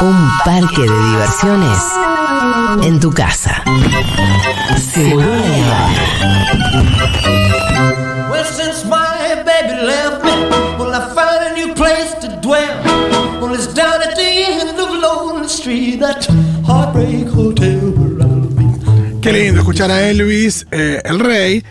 Un parque de diversiones en tu casa. Seguro la Well, since my baby left me, well, I found a new place to dwell. Well, it's down at the end of Lonely Street, that heartbreak hotel where I'll be. Qué lindo escuchar a Elvis, eh, el rey,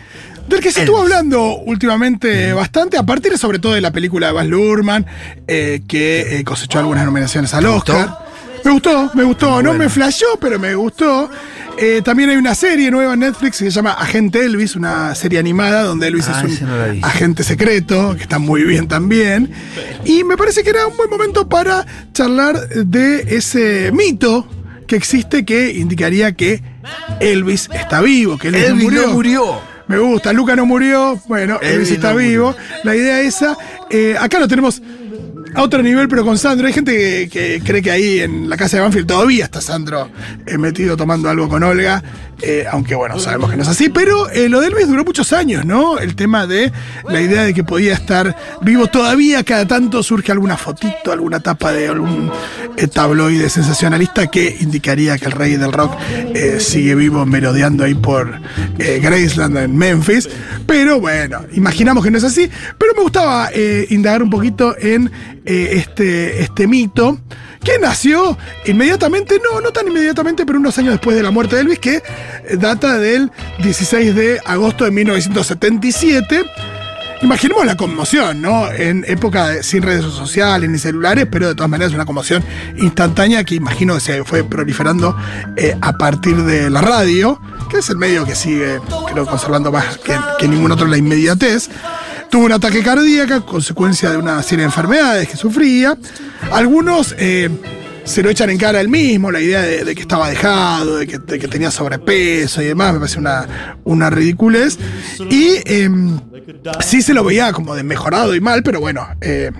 del que se estuvo hablando últimamente bastante, a partir sobre todo de la película de Baz Luhrmann, eh, que eh, cosechó algunas nominaciones al Oscar. Me gustó, me gustó, no me flashó, pero me gustó. Eh, también hay una serie nueva en Netflix que se llama Agente Elvis, una serie animada donde Elvis Ah, es un no agente secreto, que está muy bien también. Y me parece que era un buen momento para charlar de ese mito que existe que indicaría que Elvis está vivo, que Elvis, no Elvis murió. no murió. Me gusta, Luca no murió, bueno, Elvis, está no vivo. La idea esa, eh, acá lo tenemos a otro nivel, pero con Sandro. Hay gente que, cree que ahí en la casa de Banfield todavía está Sandro eh, metido tomando algo con Olga, eh, aunque bueno, sabemos que no es así. Pero eh, lo de Elvis duró muchos años, ¿no? El tema de la idea de que podía estar vivo todavía, cada tanto surge alguna fotito, alguna tapa de algún eh, tabloide sensacionalista que indicaría que el rey del rock sigue vivo merodeando ahí por Graceland en Memphis. Pero bueno, imaginamos que no es así. Pero me gustaba indagar un poquito en eh, este, este mito que nació inmediatamente, no, no tan inmediatamente, pero unos años después de la muerte de Elvis, que eh, data del 16 de agosto de 1977. Imaginemos la conmoción, ¿no? En época sin redes sociales ni celulares, pero de todas maneras una conmoción instantánea que imagino que se fue proliferando eh, a partir de la radio, que es el medio que sigue, creo, conservando más que, que ningún otro la inmediatez. Tuvo un ataque cardíaco, consecuencia de una serie de enfermedades que sufría. Algunos eh, se lo echan en cara él mismo, la idea de, que estaba dejado, de que, de que tenía sobrepeso y demás, me parece una, una ridiculez. Y em, sí se lo veía como de mejorado y mal, pero bueno, eh,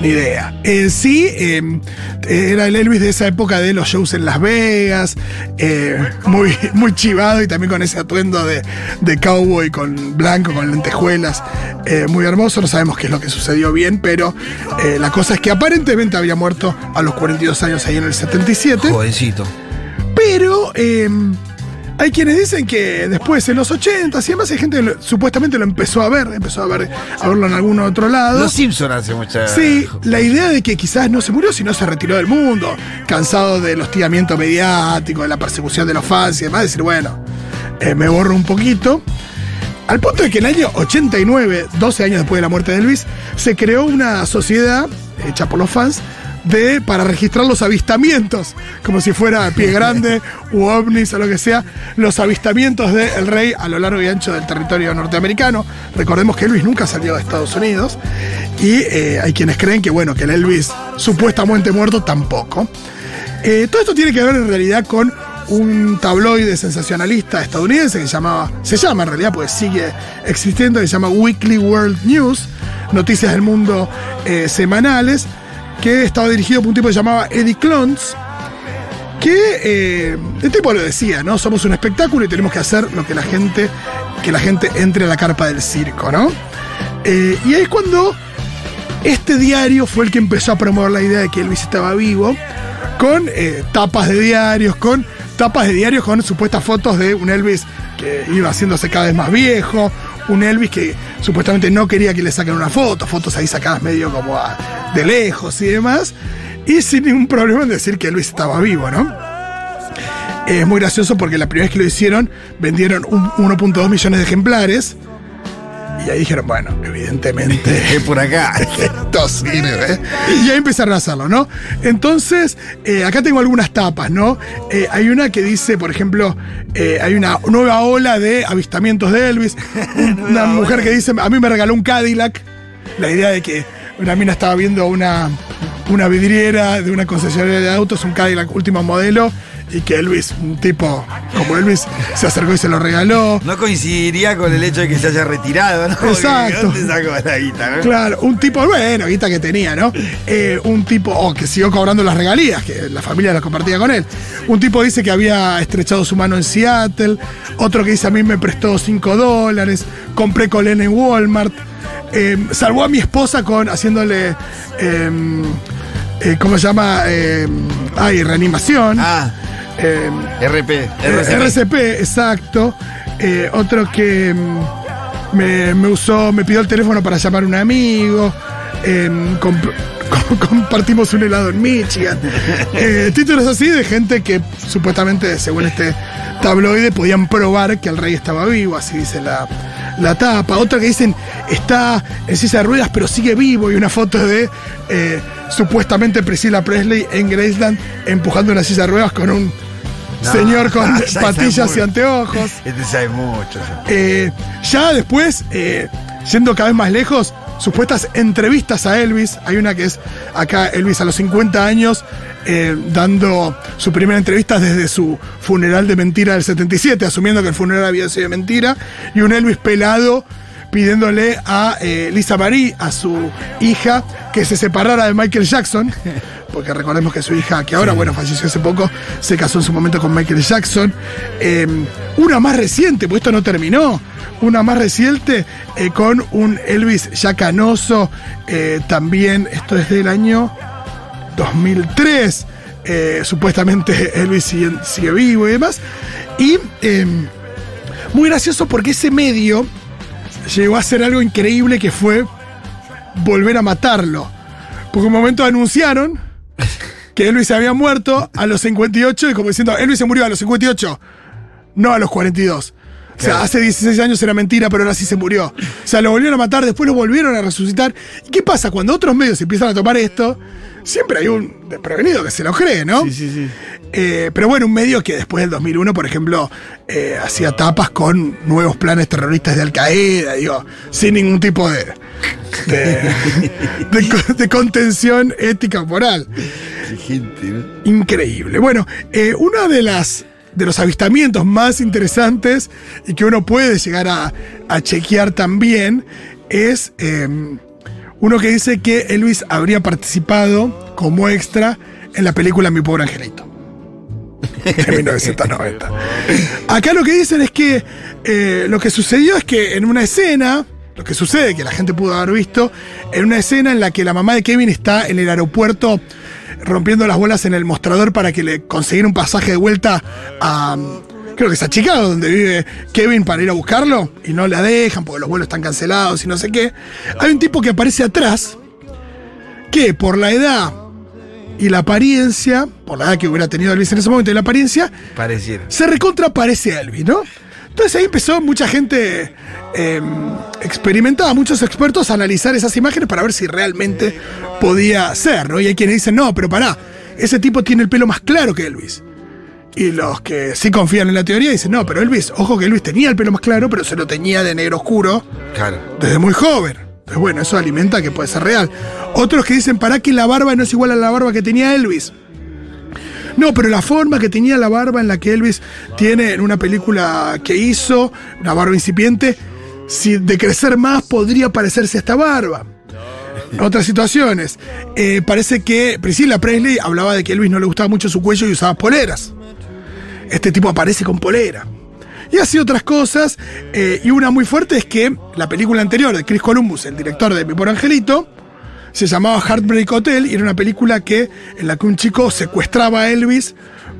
ni idea. Eh, sí, em, era el Elvis de esa época de los shows en Las Vegas, eh, muy, muy chivado y también con ese atuendo de, de cowboy con blanco, con lentejuelas, eh, muy hermoso. No sabemos qué es lo que sucedió bien, pero eh, la cosa es que aparentemente había muerto a los 42 años ahí en el 77. Jovencito. Pero eh, hay quienes dicen que después, en los 80 y además hay gente que lo- supuestamente lo empezó a ver, empezó a ver a verlo en algún otro lado. Los Simpson hace mucha. Sí, la idea de que quizás no se murió, sino se retiró del mundo, cansado del hostigamiento mediático, de la persecución de los fans y demás, decir, bueno, eh, me borro un poquito. Al punto de que en el año 89, 12 años después de la muerte de Elvis, se creó una sociedad hecha por los fans de, para registrar los avistamientos, como si fuera pie grande u ovnis o lo que sea, los avistamientos del rey a lo largo y ancho del territorio norteamericano. Recordemos que Elvis nunca salió de Estados Unidos y eh, hay quienes creen que, bueno, que el Elvis supuestamente muerto tampoco. Eh, todo esto tiene que ver en realidad con un tabloide sensacionalista estadounidense que se llamaba, se llama en realidad, porque sigue existiendo, que se llama Weekly World News, noticias del mundo eh, semanales, que estaba dirigido por un tipo que se llamaba Eddie Clontz, que eh, el tipo lo decía, ¿no? Somos un espectáculo y tenemos que hacer lo que la gente, que la gente entre a la carpa del circo, ¿no? Eh, y ahí es cuando este diario fue el que empezó a promover la idea de que Elvis estaba vivo, con eh, tapas de diarios, con tapas de diarios con supuestas fotos de un Elvis que iba haciéndose cada vez más viejo, un Elvis que supuestamente no quería que le saquen una foto, fotos ahí sacadas medio como de lejos y demás, y sin ningún problema en decir que Elvis estaba vivo, ¿no? Es muy gracioso porque la primera vez que lo hicieron vendieron un 1.2 millones de ejemplares. Y ahí dijeron, bueno, evidentemente por acá. esto sirve. Y ahí empezaron a hacerlo, ¿no? Entonces, eh, acá tengo algunas tapas, ¿no? Eh, hay una que dice, por ejemplo, eh, hay una nueva ola de avistamientos de Elvis. una mujer que dice, a mí me regaló un Cadillac. La idea de que una mina estaba viendo una, una vidriera de una concesionaria de autos, un Cadillac último modelo, y que Elvis, un tipo como Elvis, se acercó y se lo regaló. No coincidiría con el hecho de que se haya retirado, ¿no? Exacto. ¿Dónde sacó la guita, no? Claro, un tipo, bueno, guita que tenía, ¿no? Eh, un tipo, o que siguió cobrando las regalías, que la familia las compartía con él. Un tipo dice que había estrechado su mano en Seattle. Otro que dice a mí me prestó 5 dólares. Compré colena en Walmart. Eh, salvó a mi esposa con haciéndole. em, eh, ¿cómo se llama? Eh, ay, reanimación. Ah, Eh, RP. eh, RCP. RCP, exacto. Eh, otro que mm, me, me usó, me pidió el teléfono para llamar a un amigo. Eh, comp- com- compartimos un helado en Michigan. Eh, títulos así de gente que supuestamente, según este tabloide, podían probar que el rey estaba vivo, así dice la, la tapa. Otra que dicen está en silla de ruedas pero sigue vivo y una foto de eh, supuestamente Priscilla Presley en Graceland empujando una silla de ruedas con un No, señor con patillas y anteojos. Este sabe mucho. Eh, ya después, eh, yendo cada vez más lejos, supuestas entrevistas a Elvis. Hay una que es acá Elvis a los 50 años, eh, dando su primera entrevista desde su funeral de mentira del 77, asumiendo que el funeral había sido de mentira. Y un Elvis pelado pidiéndole a eh, Lisa Marie, a su hija, que se separara de Michael Jackson. Porque recordemos que su hija, que ahora, bueno, falleció hace poco, se casó en su momento con Michael Jackson. Eh, una más reciente, pues esto no terminó. Una más reciente eh, con un Elvis ya canoso. eh, también, esto es del año 2003. eh, supuestamente Elvis sigue, sigue vivo y demás. Y eh, muy gracioso porque ese medio llegó a hacer algo increíble que fue volver a matarlo. Porque un momento anunciaron que Elvis se había muerto a los 58 y como diciendo, Elvis se murió a los 58, no a los 42. O sea, hace 16 años era mentira, pero ahora sí se murió. O sea, lo volvieron a matar, después lo volvieron a resucitar. ¿Y qué pasa? Cuando otros medios empiezan a tomar esto, siempre hay un desprevenido que se lo cree, ¿no? Sí, sí, sí. Eh, pero bueno, un medio que después del 2001, por ejemplo, eh, hacía tapas con nuevos planes terroristas de Al Qaeda, digo, sin ningún tipo de, de, de co- de contención ética o moral. Increíble. Bueno, eh, uno de las de los avistamientos más interesantes y que uno puede llegar a, a chequear también es eh, uno que dice que Elvis habría participado como extra en la película Mi pobre angelito. De 1990. Acá lo que dicen es que eh, lo que sucedió es que en una escena, lo que sucede, que la gente pudo haber visto, en una escena en la que la mamá de Kevin está en el aeropuerto rompiendo las bolas en el mostrador para que le consiguiera un pasaje de vuelta a. Creo que es a Chicago, donde vive Kevin para ir a buscarlo, y no la dejan porque los vuelos están cancelados y no sé qué. Hay un tipo que aparece atrás, que por la edad y la apariencia, por la edad que hubiera tenido Elvis en ese momento y la apariencia, Pareciera. se recontra parece a Elvis, ¿no? Entonces ahí empezó mucha gente eh, experimentada, muchos expertos a analizar esas imágenes para ver si realmente podía ser, ¿no? Y hay quienes dicen, no, pero pará, ese tipo tiene el pelo más claro que Elvis. Y los que sí confían en la teoría dicen, no, pero Elvis, ojo que Elvis tenía el pelo más claro, pero se lo tenía de negro oscuro Claro. desde muy joven. Entonces, bueno, eso alimenta que puede ser real. Otros que dicen, para que la barba no es igual a la barba que tenía Elvis. No, pero la forma que tenía la barba en la que Elvis tiene en una película que hizo, una barba incipiente, si de crecer más podría parecerse a esta barba. Otras situaciones. Eh, parece que Priscilla Presley hablaba de que Elvis no le gustaba mucho su cuello y usaba poleras. Este tipo aparece con polera. Y así otras cosas. eh, y una muy fuerte es que la película anterior de Chris Columbus, el director de Mi Por Angelito, se llamaba Heartbreak Hotel y era una película que, en la que un chico secuestraba a Elvis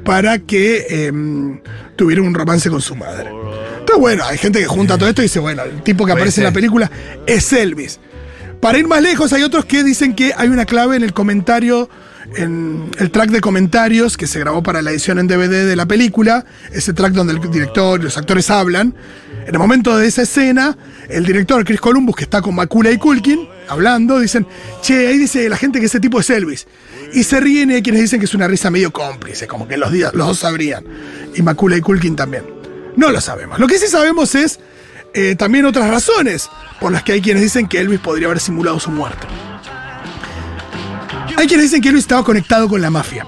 para que em, tuviera un romance con su madre. Entonces, bueno, hay gente que junta todo esto y dice, bueno, el tipo que aparece en la película es Elvis. Para ir más lejos, hay otros que dicen que hay una clave en el comentario, en el track de comentarios que se grabó para la edición en DVD de la película, ese track donde el director y los actores hablan. En el momento de esa escena, el director Chris Columbus, que está con Macula y Culkin, hablando, dicen, che, ahí dice la gente que ese tipo es Elvis. Y se ríen y hay quienes dicen que es una risa medio cómplice, como que los, los dos sabrían. Y Macula y Culkin también. No lo sabemos. Lo que sí sabemos es eh, también otras razones por las que hay quienes dicen que Elvis podría haber simulado su muerte. Hay quienes dicen que Elvis estaba conectado con la mafia.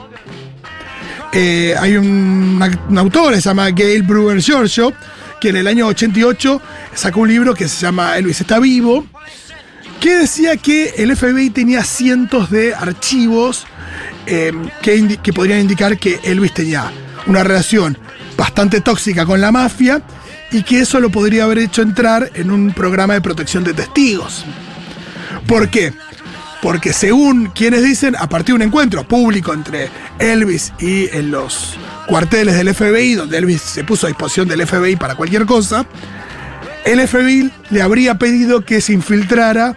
Eh, hay un, autora, se llama Gail Brewer Giorgio, que en el año 88 sacó un libro que se llama Elvis está vivo, que decía que el FBI tenía cientos de archivos eh, que, que podrían indicar que Elvis tenía una relación bastante tóxica con la mafia y que eso lo podría haber hecho entrar en un programa de protección de testigos. ¿Por qué? porque según quienes dicen, a partir de un encuentro público entre Elvis y en los cuarteles del FBI, donde Elvis se puso a disposición del FBI para cualquier cosa, el FBI le habría pedido que se infiltrara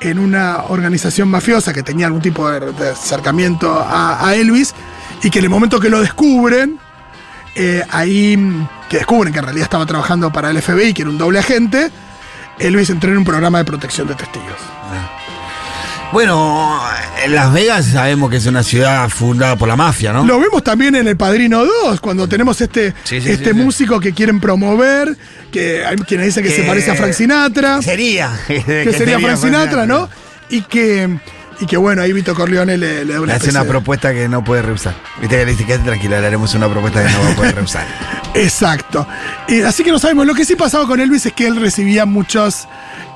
en una organización mafiosa que tenía algún tipo de, acercamiento a, a Elvis y que en el momento que lo descubren, eh, ahí mm, que descubren que en realidad estaba trabajando para el FBI, que era un doble agente, Elvis entró en un programa de protección de testigos. Bueno, en Las Vegas sabemos que es una ciudad fundada por la mafia, ¿no? Lo vemos también en El Padrino 2, cuando tenemos este, Sí, sí, este sí, músico que quieren promover, que hay quienes dicen que, se parece a Frank Sinatra, Sería. que sería Frank Sinatra, ¿no? Y que, y que bueno, ahí Vito Corleone le, le da una Le hace una de- propuesta que no puede rehusar. Viste que le dice, quédate tranquila, le haremos una propuesta que no va a poder rehusar. Exacto. Eh, así que no sabemos. Lo que sí pasaba con Elvis es que él recibía muchas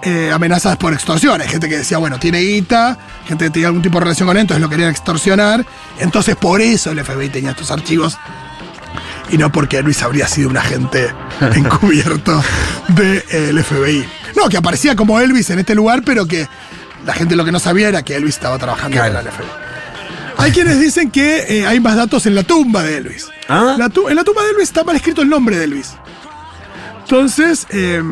eh, amenazas por extorsión. Hay gente que decía, bueno, tiene guita, gente que tenía algún tipo de relación con él, entonces lo querían extorsionar. Entonces por eso el FBI tenía estos archivos. Y no porque Elvis habría sido un agente encubierto del FBI. No, que aparecía como Elvis en este lugar, pero que la gente lo que no sabía era que Elvis estaba trabajando Claro. para el FBI. Hay quienes dicen que eh, hay más datos en la tumba de Elvis. ¿Ah? La en la tumba de Elvis está mal escrito el nombre de Elvis. Entonces, eh,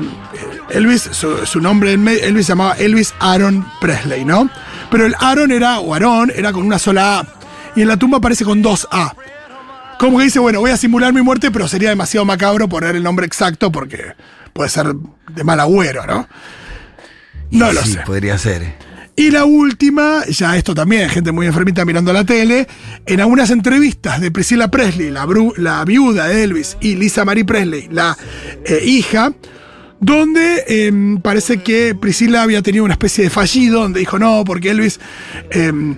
Elvis, su, su nombre, en Elvis se llamaba Elvis Aaron Presley, ¿no? Pero el Aaron era, o Aaron, era con una sola A. Y en la tumba aparece con dos A. Como que dice, bueno, voy a simular mi muerte, pero sería demasiado macabro poner el nombre exacto porque puede ser de mal agüero, ¿no? No lo Sí, sé. Podría ser. Y la última, ya esto también, gente muy enfermita mirando la tele, en algunas entrevistas de Priscilla Presley, la, bru- la viuda de Elvis, y Lisa Marie Presley, la eh, hija, donde em, parece que Priscilla había tenido una especie de fallido, donde dijo no, porque Elvis em,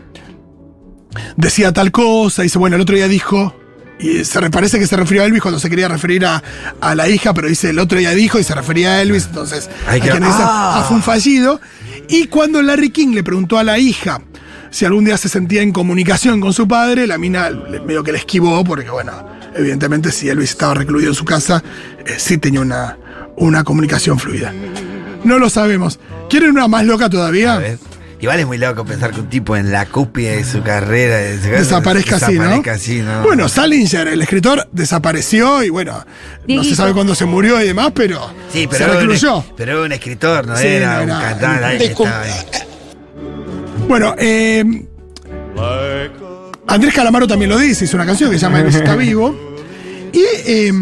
decía tal cosa, y dice, bueno, el otro día dijo, y se re- parece que se refirió a Elvis cuando se quería referir a, a la hija, pero dice el otro día dijo y se refería a Elvis, entonces Hay que- dicen, ah. ah, fue un fallido. Y cuando Larry King le preguntó a la hija si algún día se sentía en comunicación con su padre, la mina medio que le esquivó, porque bueno, evidentemente si Elvis estaba recluido en su casa, eh, sí tenía una, una comunicación fluida. No lo sabemos. ¿Quieren una más loca todavía? Igual es muy loco pensar que un tipo en la cúspide de su carrera de su- desaparezca así, ¿no? desaparezca así, ¿no? Bueno, Salinger, el escritor, desapareció y bueno, no se sabe cuándo se murió y demás, pero sí, se pero era, un, recluyó. pero era un escritor, no Sí, era no un era- cantante. estaba ahí. Bueno, eh, Andrés Calamaro también lo dice, hizo una canción que se llama Elvis está vivo. Y eh,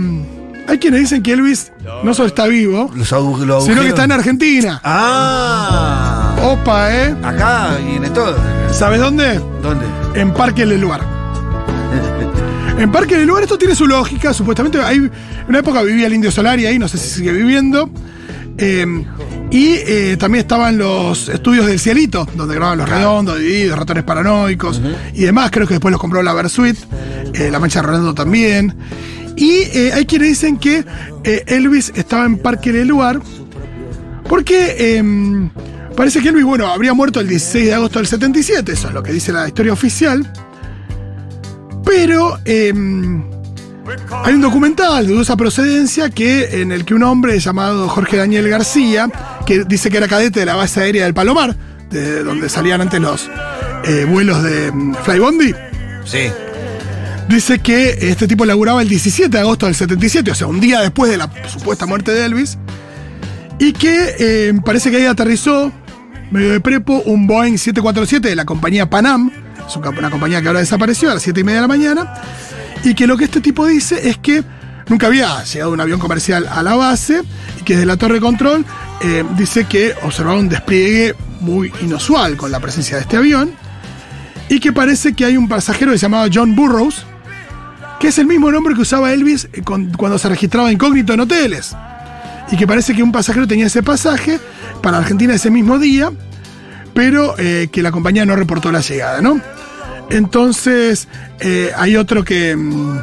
hay quienes dicen que Elvis no solo está vivo, Los agu- los sino que está en Argentina. Ah, Opa, ¿eh? acá viene todo. ¿Sabes dónde? ¿Dónde? En Parque del Lugar. En Parque del Lugar esto tiene su lógica, supuestamente hay en una época vivía el Indio Solari ahí, no sé si sigue viviendo. Eh, y eh, también estaban los estudios del Cielito, donde grababan Los Redondos, Divididos, Ratones Paranoicos y demás. Creo que después los compró la Versuit, eh, La Mancha de Rolando también. Y eh, hay quienes dicen que Elvis estaba en Parque del Lugar porque eh, parece que Elvis, bueno, habría muerto el 16 de agosto del 77, eso es lo que dice la historia oficial. Pero eh, hay un documental de dudosa procedencia que, en el que un hombre llamado Jorge Daniel García, que dice que era cadete de la base aérea del Palomar, de donde salían antes los eh, vuelos de mm, Flybondi, Sí. dice que este tipo laburaba el 17 de agosto del 77, o sea, un día después de la supuesta muerte de Elvis, y que eh, parece que ahí aterrizó, medio de prepo, un Boeing 747 de la compañía Panam, es un- una compañía que ahora desapareció a las 7 y media de la mañana, y que lo que este tipo dice es que nunca había llegado un avión comercial a la base, y que desde la torre de control eh, dice que observaba un despliegue muy inusual con la presencia de este avión, y que parece que hay un pasajero llamaba John Burroughs, que es el mismo nombre que usaba Elvis eh, cuando se registraba incógnito en hoteles. Y que parece que un pasajero tenía ese pasaje para Argentina ese mismo día, pero eh, que la compañía no reportó la llegada, ¿no? Entonces, eh, hay otro que. mm,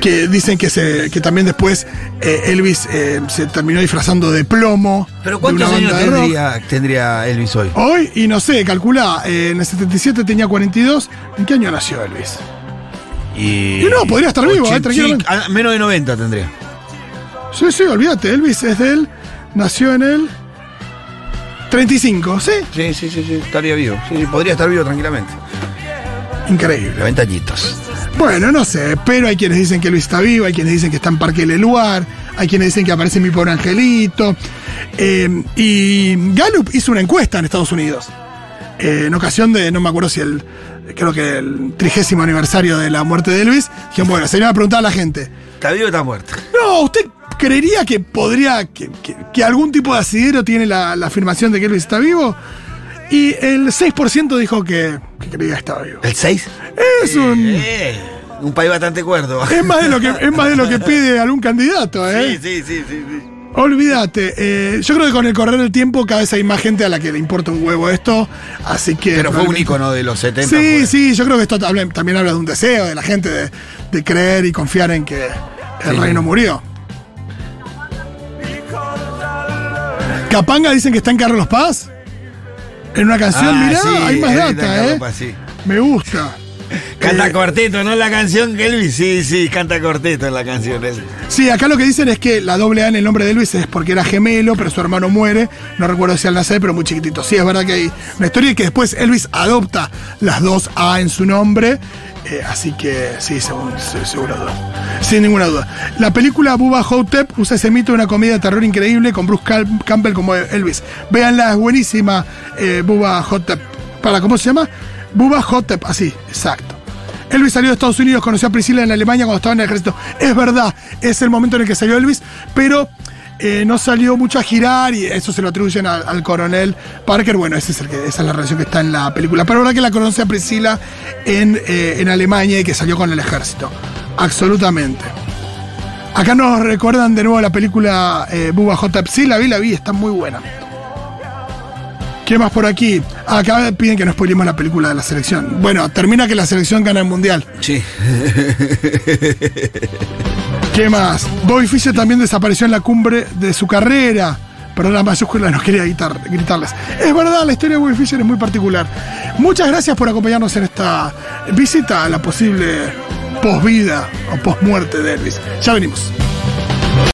que dicen que, se, que también después eh, Elvis se terminó disfrazando de plomo. Pero ¿cuántos años tendría, tendría Elvis hoy? Hoy, y no sé, calcula, en el 77 tenía 42. ¿En qué año nació Elvis? Y, Y no, podría estar vivo, tranquilamente. menos de 90 tendría. Sí, sí, olvídate, Elvis es de él, nació en él. 35, ¿sí? Sí, sí, sí, sí, estaría vivo. Sí, sí, podría estar vivo tranquilamente. Increíble. 90 añitos. Bueno, no sé, pero hay quienes dicen que Luis está vivo, hay quienes dicen que está en Parque Leluar, hay quienes dicen que aparece mi pobre angelito. Eh, y Gallup hizo una encuesta en Estados Unidos. eh, en ocasión de, no me acuerdo si el, creo que el trigésimo aniversario de la muerte de Elvis. Dijeron, bueno, se le iba a preguntar a la gente. ¿Está vivo o está muerto? No, ¿usted creería que podría, que, que- que algún tipo de asidero tiene la, la afirmación de que Elvis está vivo? Y el 6% dijo que, que creía que estaba vivo. ¿El 6? Es un... Eh, un país bastante cuerdo. Es más de lo que, es más de lo que pide algún candidato, ¿eh? Sí, sí, sí, sí. sí. Olvídate, eh, yo creo que con el correr del tiempo cada vez hay más gente a la que le importa un huevo esto, así que... Pero fue un ícono de los 70. Sí, fue. sí, yo creo que esto también habla de un deseo de la gente de, de creer y confiar en que el Sí. reino murió. Capanga dicen que está en Carlos Paz. En una canción, Ah, mirá, sí, hay más data, ¿eh? Sí. Me gusta. Canta Eh, corteto, ¿no? La canción que Elvis. Sí, sí, canta corteto en la canción esa. Sí, acá lo que dicen es que la doble A en el nombre de Luis es porque era gemelo, pero su hermano muere. No recuerdo si al nacer, pero muy chiquitito. Sí, es verdad que hay una historia y que después Elvis adopta las dos A en su nombre. Eh, así que sí, según, se- seguro duda. Sin ninguna duda. La película Bubba Hotep usa ese mito de una comedia de terror increíble con Bruce Campbell como Elvis. Véanla, es buenísima. Eh, Bubba Hotep. ¿Para cómo se llama? Bubba Hotep, así, exacto. Elvis salió de Estados Unidos, conoció a Priscila en Alemania cuando estaba en el ejército. Es verdad, es el momento en el que salió Elvis, pero eh, no salió mucho a girar y eso se lo atribuyen al, coronel Parker. Bueno, es esa es la relación que está en la película. Pero verdad que la conoce a Priscila en, eh, en Alemania y que salió con el ejército. Absolutamente. Acá nos recuerdan de nuevo la película eh, Hotep. Sí, la vi, la vi, está muy buena. ¿Qué más por aquí? Acá piden que no spoilemos la película de la selección. Bueno, termina que la selección gana el mundial. Sí. ¿Qué más? Bobby Fischer también desapareció en la cumbre de su carrera. Perdón, la mayúscula no quería gritar- gritarles. Es verdad, la historia de Bobby Fischer es muy particular. Muchas gracias por acompañarnos en esta visita a la posible posvida o posmuerte de Elvis. Ya venimos.